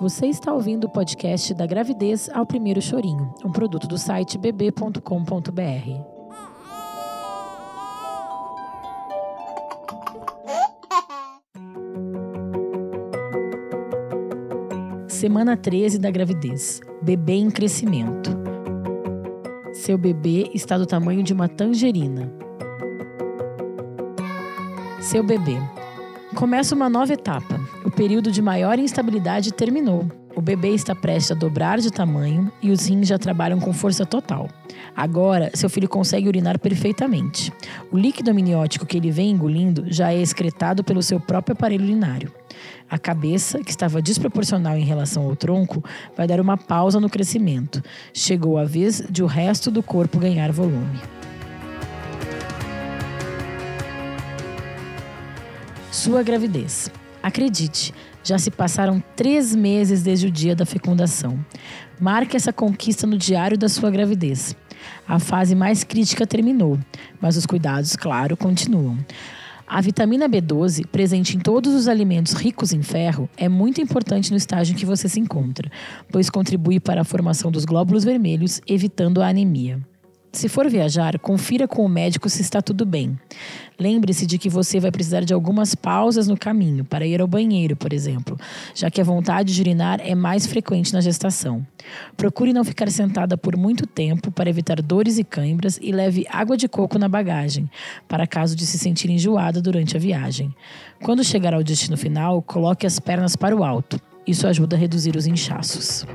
Você está ouvindo o podcast da gravidez ao primeiro chorinho, um produto do site bb.com.br. Semana 13 da gravidez. Bebê em crescimento. Seu bebê está do tamanho de uma tangerina. Seu bebê. Começa uma nova etapa. O período de maior instabilidade terminou. O bebê está prestes a dobrar de tamanho e os rins já trabalham com força total. Agora, seu filho consegue urinar perfeitamente. O líquido amniótico que ele vem engolindo já é excretado pelo seu próprio aparelho urinário. A cabeça, que estava desproporcional em relação ao tronco, vai dar uma pausa no crescimento. Chegou a vez de o resto do corpo ganhar volume. Sua gravidez. Acredite, já se passaram três meses desde o dia da fecundação. Marque essa conquista no diário da sua gravidez. A fase mais crítica terminou, mas os cuidados, claro, continuam. A vitamina B12, presente em todos os alimentos ricos em ferro, é muito importante no estágio em que você se encontra, pois contribui para a formação dos glóbulos vermelhos, evitando a anemia. Se for viajar, confira com o médico se está tudo bem. Lembre-se de que você vai precisar de algumas pausas no caminho, para ir ao banheiro, por exemplo, já que a vontade de urinar é mais frequente na gestação. Procure não ficar sentada por muito tempo para evitar dores e câimbras e leve água de coco na bagagem, para caso de se sentir enjoada durante a viagem. Quando chegar ao destino final, coloque as pernas para o alto. Isso ajuda a reduzir os inchaços.